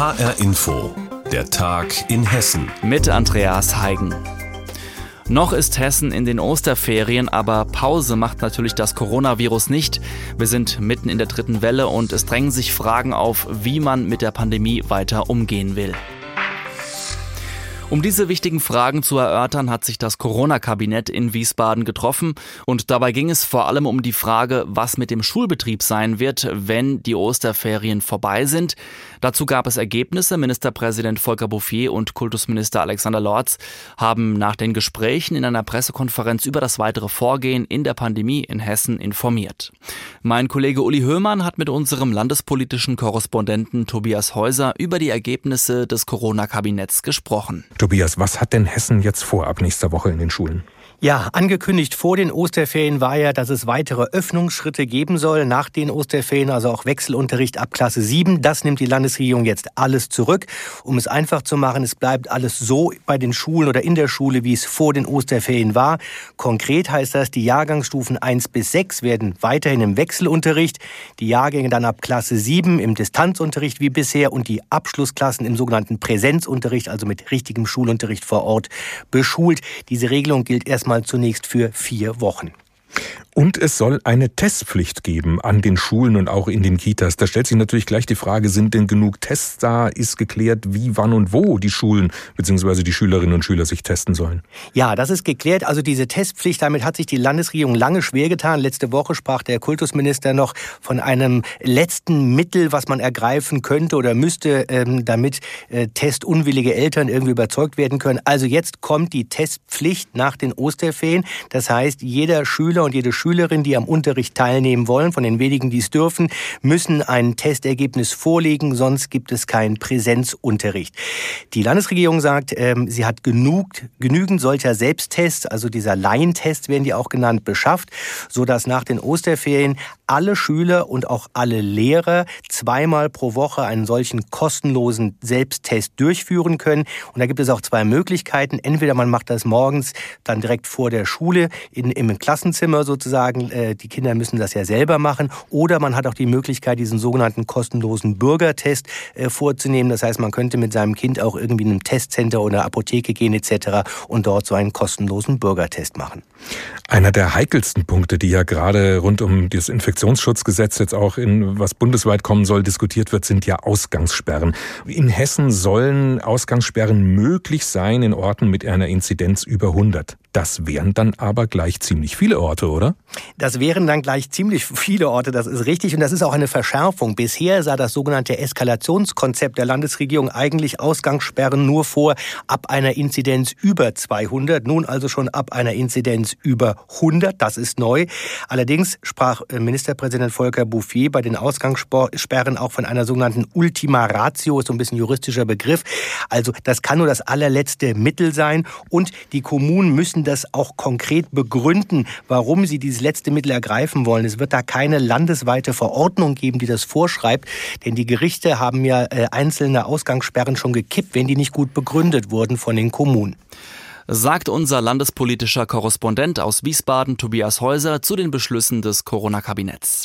HR Info, der Tag in Hessen. Mit Andreas Heigen. Noch ist Hessen in den Osterferien, aber Pause macht natürlich das Coronavirus nicht. Wir sind mitten in der dritten Welle und es drängen sich Fragen auf, wie man mit der Pandemie weiter umgehen will. Um diese wichtigen Fragen zu erörtern, hat sich das Corona-Kabinett in Wiesbaden getroffen und dabei ging es vor allem um die Frage, was mit dem Schulbetrieb sein wird, wenn die Osterferien vorbei sind. Dazu gab es Ergebnisse. Ministerpräsident Volker Bouffier und Kultusminister Alexander Lorz haben nach den Gesprächen in einer Pressekonferenz über das weitere Vorgehen in der Pandemie in Hessen informiert. Mein Kollege Uli Höhmann hat mit unserem landespolitischen Korrespondenten Tobias Häuser über die Ergebnisse des Corona-Kabinetts gesprochen. Tobias, was hat denn Hessen jetzt vor ab nächster Woche in den Schulen? Ja, angekündigt vor den Osterferien war ja, dass es weitere Öffnungsschritte geben soll nach den Osterferien, also auch Wechselunterricht ab Klasse 7. Das nimmt die Landesregierung jetzt alles zurück. Um es einfach zu machen, es bleibt alles so bei den Schulen oder in der Schule, wie es vor den Osterferien war. Konkret heißt das, die Jahrgangsstufen 1 bis 6 werden weiterhin im Wechselunterricht, die Jahrgänge dann ab Klasse 7 im Distanzunterricht wie bisher und die Abschlussklassen im sogenannten Präsenzunterricht, also mit richtigem Schulunterricht vor Ort, beschult. Diese Regelung gilt erstmal erstmal zunächst für vier Wochen. Und es soll eine Testpflicht geben an den Schulen und auch in den Kitas. Da stellt sich natürlich gleich die Frage, sind denn genug Tests da? Ist geklärt, wie, wann und wo die Schulen bzw. die Schülerinnen und Schüler sich testen sollen? Ja, das ist geklärt. Also diese Testpflicht, damit hat sich die Landesregierung lange schwer getan. Letzte Woche sprach der Kultusminister noch von einem letzten Mittel, was man ergreifen könnte oder müsste, ähm, damit äh, testunwillige Eltern irgendwie überzeugt werden können. Also jetzt kommt die Testpflicht nach den Osterferien. Das heißt, jeder Schüler und jede Schülerinnen, die am Unterricht teilnehmen wollen, von den wenigen, die es dürfen, müssen ein Testergebnis vorlegen, sonst gibt es keinen Präsenzunterricht. Die Landesregierung sagt, ähm, sie hat genug, genügend solcher Selbsttests, also dieser Laientests werden die auch genannt, beschafft, sodass nach den Osterferien alle Schüler und auch alle Lehrer zweimal pro Woche einen solchen kostenlosen Selbsttest durchführen können. Und da gibt es auch zwei Möglichkeiten. Entweder man macht das morgens dann direkt vor der Schule in, im Klassenzimmer sozusagen, sozusagen, äh, die Kinder müssen das ja selber machen. Oder man hat auch die Möglichkeit, diesen sogenannten kostenlosen Bürgertest äh, vorzunehmen. Das heißt, man könnte mit seinem Kind auch irgendwie in einem Testcenter oder Apotheke gehen etc. und dort so einen kostenlosen Bürgertest machen. Einer der heikelsten Punkte, die ja gerade rund um das Infektionsschutzgesetz jetzt auch in was bundesweit kommen soll, diskutiert wird, sind ja Ausgangssperren. In Hessen sollen Ausgangssperren möglich sein in Orten mit einer Inzidenz über 100. Das wären dann aber gleich ziemlich viele Orte, oder? Das wären dann gleich ziemlich viele Orte, das ist richtig. Und das ist auch eine Verschärfung. Bisher sah das sogenannte Eskalationskonzept der Landesregierung eigentlich Ausgangssperren nur vor ab einer Inzidenz über 200. Nun also schon ab einer Inzidenz über 100. Das ist neu. Allerdings sprach äh, Ministerpräsident Volker Bouffier bei den Ausgangssperren auch von einer sogenannten Ultima Ratio, ist so ein bisschen juristischer Begriff. Also das kann nur das allerletzte Mittel sein. Und die Kommunen müssen müssen das auch konkret begründen, warum sie dieses letzte Mittel ergreifen wollen. Es wird da keine landesweite Verordnung geben, die das vorschreibt, denn die Gerichte haben ja äh, einzelne Ausgangssperren schon gekippt, wenn die nicht gut begründet wurden von den Kommunen sagt unser landespolitischer Korrespondent aus Wiesbaden Tobias Häuser zu den Beschlüssen des Corona-Kabinetts.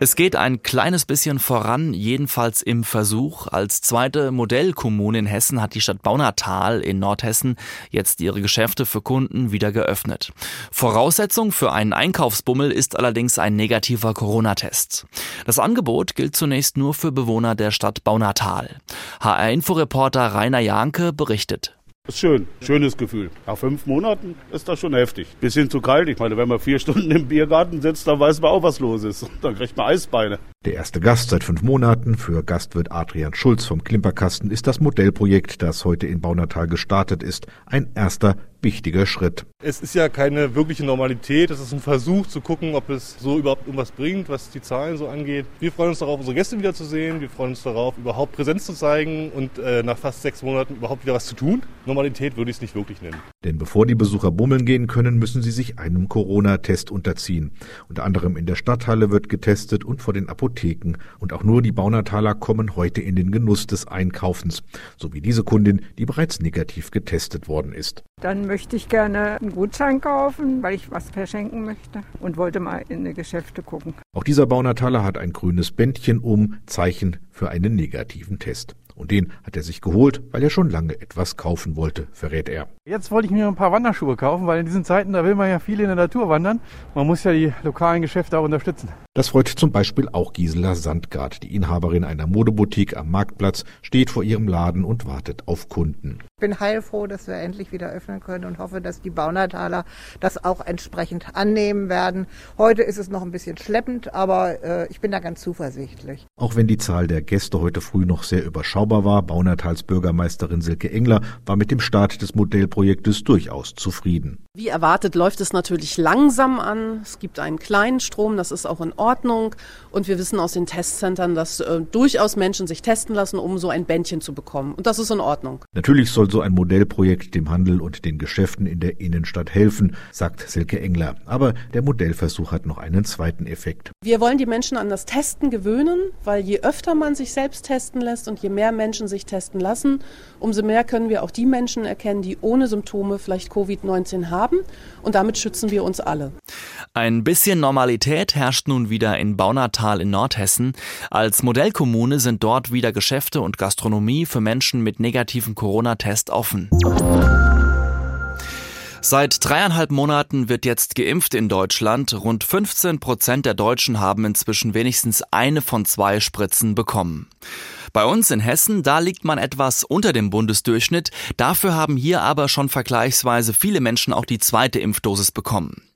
Es geht ein kleines bisschen voran, jedenfalls im Versuch. Als zweite Modellkommune in Hessen hat die Stadt Baunatal in Nordhessen jetzt ihre Geschäfte für Kunden wieder geöffnet. Voraussetzung für einen Einkaufsbummel ist allerdings ein negativer Corona-Test. Das Angebot gilt zunächst nur für Bewohner der Stadt Baunatal. HR-Inforeporter Rainer Janke berichtet. Ist schön, schönes Gefühl. Nach fünf Monaten ist das schon heftig. Bisschen zu kalt. Ich meine, wenn man vier Stunden im Biergarten sitzt, dann weiß man auch, was los ist. Dann kriegt man Eisbeine. Der erste Gast seit fünf Monaten für Gastwirt Adrian Schulz vom Klimperkasten ist das Modellprojekt, das heute in Baunatal gestartet ist. Ein erster wichtiger Schritt. Es ist ja keine wirkliche Normalität. Es ist ein Versuch zu gucken, ob es so überhaupt irgendwas bringt, was die Zahlen so angeht. Wir freuen uns darauf, unsere Gäste wiederzusehen. Wir freuen uns darauf, überhaupt Präsenz zu zeigen und äh, nach fast sechs Monaten überhaupt wieder was zu tun. Normalität würde ich es nicht wirklich nennen. Denn bevor die Besucher bummeln gehen können, müssen sie sich einem Corona-Test unterziehen. Unter anderem in der Stadthalle wird getestet und vor den Apotheken. Und auch nur die Baunataler kommen heute in den Genuss des Einkaufens. So wie diese Kundin, die bereits negativ getestet worden ist. Dann möchte ich gerne einen Gutschein kaufen, weil ich was verschenken möchte und wollte mal in die Geschäfte gucken. Auch dieser Baunataler hat ein grünes Bändchen um, Zeichen für einen negativen Test. Und den hat er sich geholt, weil er schon lange etwas kaufen wollte, verrät er. Jetzt wollte ich mir ein paar Wanderschuhe kaufen, weil in diesen Zeiten, da will man ja viel in der Natur wandern. Man muss ja die lokalen Geschäfte auch unterstützen. Das freut zum Beispiel auch Gisela Sandgard. Die Inhaberin einer Modeboutique am Marktplatz steht vor ihrem Laden und wartet auf Kunden. Ich bin heilfroh, dass wir endlich wieder öffnen können und hoffe, dass die Baunataler das auch entsprechend annehmen werden. Heute ist es noch ein bisschen schleppend, aber äh, ich bin da ganz zuversichtlich. Auch wenn die Zahl der Gäste heute früh noch sehr überschaubar war, Baunatals Bürgermeisterin Silke Engler war mit dem Start des Modellprojektes durchaus zufrieden. Wie erwartet läuft es natürlich langsam an. Es gibt einen kleinen Strom, das ist auch in Ordnung. Und wir wissen aus den Testzentren, dass äh, durchaus Menschen sich testen lassen, um so ein Bändchen zu bekommen. Und das ist in Ordnung. Natürlich soll so ein Modellprojekt dem Handel und den Geschäften in der Innenstadt helfen, sagt Silke Engler. Aber der Modellversuch hat noch einen zweiten Effekt. Wir wollen die Menschen an das Testen gewöhnen, weil je öfter man sich selbst testen lässt und je mehr Menschen sich testen lassen, umso mehr können wir auch die Menschen erkennen, die ohne Symptome vielleicht Covid-19 haben haben und damit schützen wir uns alle. Ein bisschen Normalität herrscht nun wieder in Baunatal in Nordhessen. Als Modellkommune sind dort wieder Geschäfte und Gastronomie für Menschen mit negativen Corona-Test offen. Seit dreieinhalb Monaten wird jetzt geimpft in Deutschland. Rund 15 Prozent der Deutschen haben inzwischen wenigstens eine von zwei Spritzen bekommen. Bei uns in Hessen, da liegt man etwas unter dem Bundesdurchschnitt. Dafür haben hier aber schon vergleichsweise viele Menschen auch die zweite Impfdosis bekommen.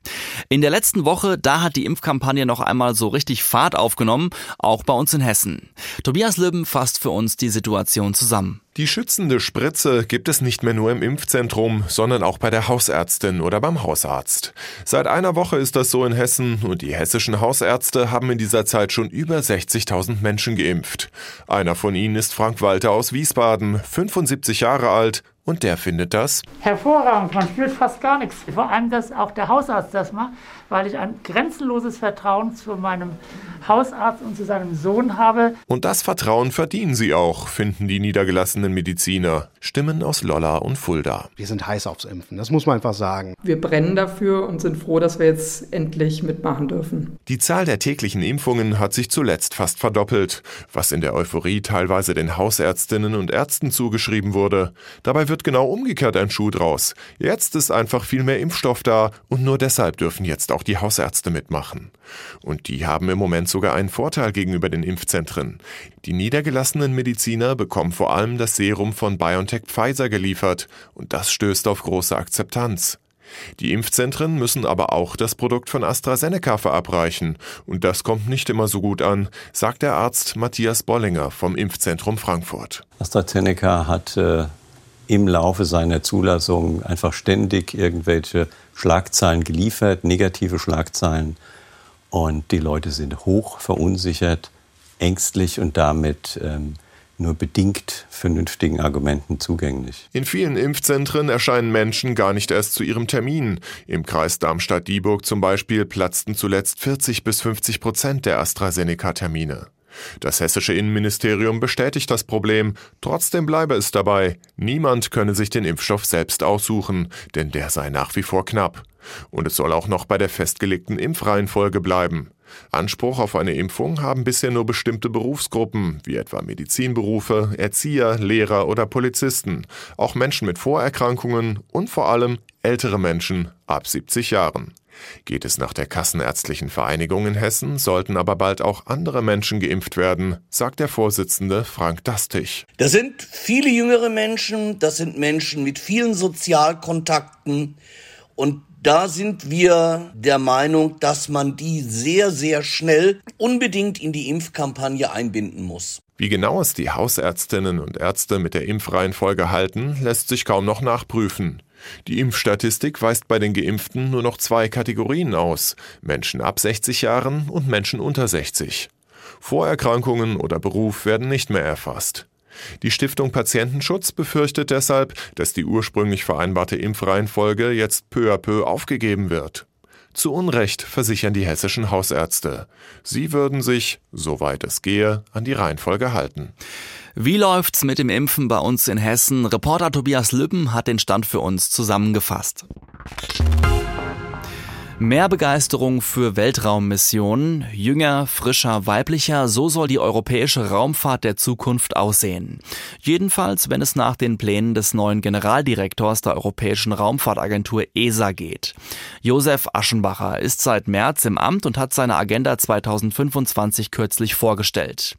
In der letzten Woche, da hat die Impfkampagne noch einmal so richtig Fahrt aufgenommen, auch bei uns in Hessen. Tobias Löben fasst für uns die Situation zusammen. Die schützende Spritze gibt es nicht mehr nur im Impfzentrum, sondern auch bei der Hausärztin oder beim Hausarzt. Seit einer Woche ist das so in Hessen und die hessischen Hausärzte haben in dieser Zeit schon über 60.000 Menschen geimpft. Einer von ihnen ist Frank Walter aus Wiesbaden, 75 Jahre alt und der findet das? Hervorragend, man spürt fast gar nichts. Vor allem, dass auch der Hausarzt das macht, weil ich ein grenzenloses Vertrauen zu meinem Hausarzt und zu seinem Sohn habe. Und das Vertrauen verdienen sie auch, finden die niedergelassenen Mediziner. Stimmen aus Lolla und Fulda. Wir sind heiß aufs Impfen, das muss man einfach sagen. Wir brennen dafür und sind froh, dass wir jetzt endlich mitmachen dürfen. Die Zahl der täglichen Impfungen hat sich zuletzt fast verdoppelt, was in der Euphorie teilweise den Hausärztinnen und Ärzten zugeschrieben wurde. Dabei wird genau umgekehrt ein Schuh draus. Jetzt ist einfach viel mehr Impfstoff da und nur deshalb dürfen jetzt auch die Hausärzte mitmachen. Und die haben im Moment sogar einen Vorteil gegenüber den Impfzentren. Die niedergelassenen Mediziner bekommen vor allem das Serum von BioNTech Pfizer geliefert und das stößt auf große Akzeptanz. Die Impfzentren müssen aber auch das Produkt von AstraZeneca verabreichen. Und das kommt nicht immer so gut an, sagt der Arzt Matthias Bollinger vom Impfzentrum Frankfurt. AstraZeneca hat äh, im Laufe seiner Zulassung einfach ständig irgendwelche Schlagzeilen geliefert, negative Schlagzeilen. Und die Leute sind hoch verunsichert, ängstlich und damit ähm, nur bedingt vernünftigen Argumenten zugänglich. In vielen Impfzentren erscheinen Menschen gar nicht erst zu ihrem Termin. Im Kreis Darmstadt-Dieburg zum Beispiel platzten zuletzt 40 bis 50 Prozent der AstraZeneca-Termine. Das hessische Innenministerium bestätigt das Problem, trotzdem bleibe es dabei, niemand könne sich den Impfstoff selbst aussuchen, denn der sei nach wie vor knapp. Und es soll auch noch bei der festgelegten Impfreihenfolge bleiben. Anspruch auf eine Impfung haben bisher nur bestimmte Berufsgruppen, wie etwa Medizinberufe, Erzieher, Lehrer oder Polizisten, auch Menschen mit Vorerkrankungen und vor allem ältere Menschen ab 70 Jahren. Geht es nach der Kassenärztlichen Vereinigung in Hessen, sollten aber bald auch andere Menschen geimpft werden, sagt der Vorsitzende Frank Dastig. Das sind viele jüngere Menschen, das sind Menschen mit vielen Sozialkontakten und da sind wir der Meinung, dass man die sehr, sehr schnell unbedingt in die Impfkampagne einbinden muss. Wie genau es die Hausärztinnen und Ärzte mit der Impfreihenfolge halten, lässt sich kaum noch nachprüfen. Die Impfstatistik weist bei den Geimpften nur noch zwei Kategorien aus Menschen ab 60 Jahren und Menschen unter 60. Vorerkrankungen oder Beruf werden nicht mehr erfasst. Die Stiftung Patientenschutz befürchtet deshalb, dass die ursprünglich vereinbarte Impfreihenfolge jetzt peu à peu aufgegeben wird. Zu Unrecht versichern die hessischen Hausärzte. Sie würden sich, soweit es gehe, an die Reihenfolge halten. Wie läuft's mit dem Impfen bei uns in Hessen? Reporter Tobias Lübben hat den Stand für uns zusammengefasst. Mehr Begeisterung für Weltraummissionen, jünger, frischer, weiblicher, so soll die europäische Raumfahrt der Zukunft aussehen. Jedenfalls, wenn es nach den Plänen des neuen Generaldirektors der Europäischen Raumfahrtagentur ESA geht. Josef Aschenbacher ist seit März im Amt und hat seine Agenda 2025 kürzlich vorgestellt.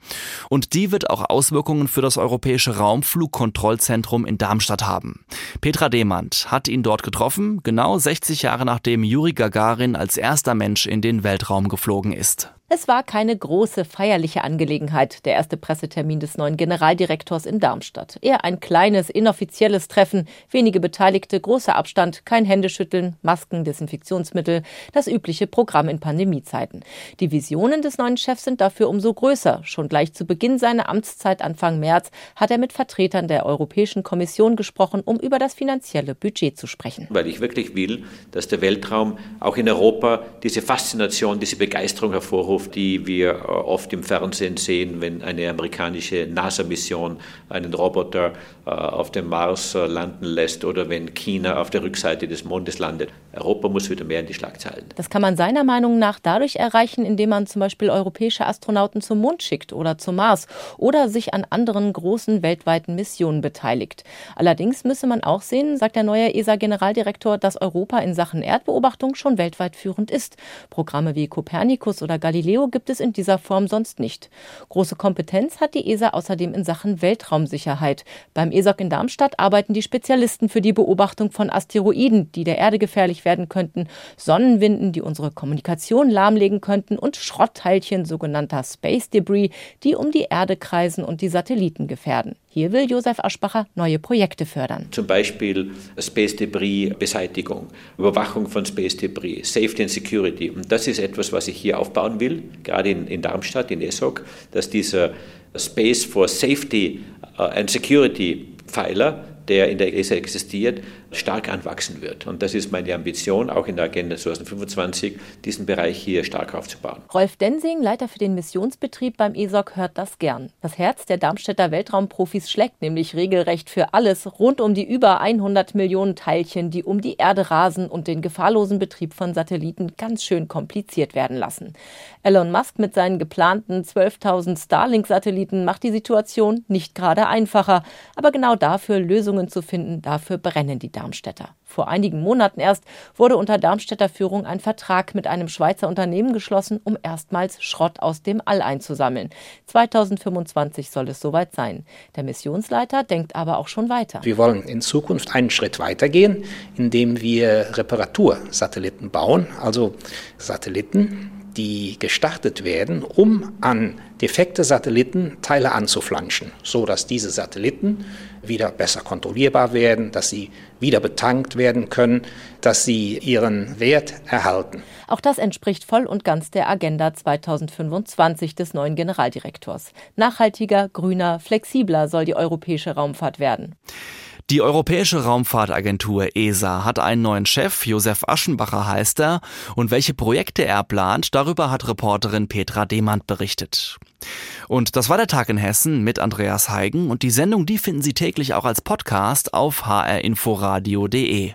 Und die wird auch Auswirkungen für das Europäische Raumflugkontrollzentrum in Darmstadt haben. Petra Demand hat ihn dort getroffen, genau 60 Jahre nachdem Juri Gagarin Gagarin als erster Mensch in den Weltraum geflogen ist. Es war keine große feierliche Angelegenheit, der erste Pressetermin des neuen Generaldirektors in Darmstadt. Eher ein kleines, inoffizielles Treffen, wenige Beteiligte, großer Abstand, kein Händeschütteln, Masken, Desinfektionsmittel, das übliche Programm in Pandemiezeiten. Die Visionen des neuen Chefs sind dafür umso größer. Schon gleich zu Beginn seiner Amtszeit Anfang März hat er mit Vertretern der Europäischen Kommission gesprochen, um über das finanzielle Budget zu sprechen. Weil ich wirklich will, dass der Weltraum auch in Europa diese Faszination, diese Begeisterung hervorruft Katastrophe, die wir äh, oft im Fernsehen sehen, wenn eine amerikanische NASA-Mission einen Roboter äh, auf dem Mars äh, landen lässt oder wenn China auf der Rückseite des Mondes landet. Europa muss wieder mehr in die Schlagzeilen. Das kann man seiner Meinung nach dadurch erreichen, indem man zum Beispiel europäische Astronauten zum Mond schickt oder zum Mars oder sich an anderen großen weltweiten Missionen beteiligt. Allerdings müsse man auch sehen, sagt der neue ESA-Generaldirektor, dass Europa in Sachen Erdbeobachtung schon weltweit führend ist. Programme wie Copernicus oder Galileo Galileo gibt es in dieser Form sonst nicht. Große Kompetenz hat die ESA außerdem in Sachen Weltraumsicherheit. Beim ESOC in Darmstadt arbeiten die Spezialisten für die Beobachtung von Asteroiden, die der Erde gefährlich werden könnten, Sonnenwinden, die unsere Kommunikation lahmlegen könnten und Schrottteilchen sogenannter Space Debris, die um die Erde kreisen und die Satelliten gefährden. Hier will Josef Aschbacher neue Projekte fördern. Zum Beispiel Space Debris Beseitigung, Überwachung von Space Debris, Safety and Security. Und das ist etwas, was ich hier aufbauen will, gerade in, in Darmstadt, in ESOC, dass dieser Space for Safety uh, and Security Pfeiler der in der ESA existiert, stark anwachsen wird. Und das ist meine Ambition, auch in der Agenda 2025, diesen Bereich hier stark aufzubauen. Rolf Densing, Leiter für den Missionsbetrieb beim ESOC, hört das gern. Das Herz der Darmstädter Weltraumprofis schlägt nämlich regelrecht für alles rund um die über 100 Millionen Teilchen, die um die Erde rasen und den gefahrlosen Betrieb von Satelliten ganz schön kompliziert werden lassen. Elon Musk mit seinen geplanten 12.000 Starlink-Satelliten macht die Situation nicht gerade einfacher, aber genau dafür Lösungen Lösungen zu finden. Dafür brennen die Darmstädter. Vor einigen Monaten erst wurde unter Darmstädter Führung ein Vertrag mit einem Schweizer Unternehmen geschlossen, um erstmals Schrott aus dem All einzusammeln. 2025 soll es soweit sein. Der Missionsleiter denkt aber auch schon weiter. Wir wollen in Zukunft einen Schritt weitergehen, indem wir Reparatursatelliten bauen, also Satelliten, die gestartet werden, um an defekte Satelliten Teile anzuflanschen, so dass diese Satelliten wieder besser kontrollierbar werden, dass sie wieder betankt werden können, dass sie ihren Wert erhalten. Auch das entspricht voll und ganz der Agenda 2025 des neuen Generaldirektors. Nachhaltiger, grüner, flexibler soll die europäische Raumfahrt werden. Die Europäische Raumfahrtagentur ESA hat einen neuen Chef, Josef Aschenbacher heißt er, und welche Projekte er plant, darüber hat Reporterin Petra Demand berichtet. Und das war der Tag in Hessen mit Andreas Heigen und die Sendung, die finden Sie täglich auch als Podcast auf hrinforadio.de.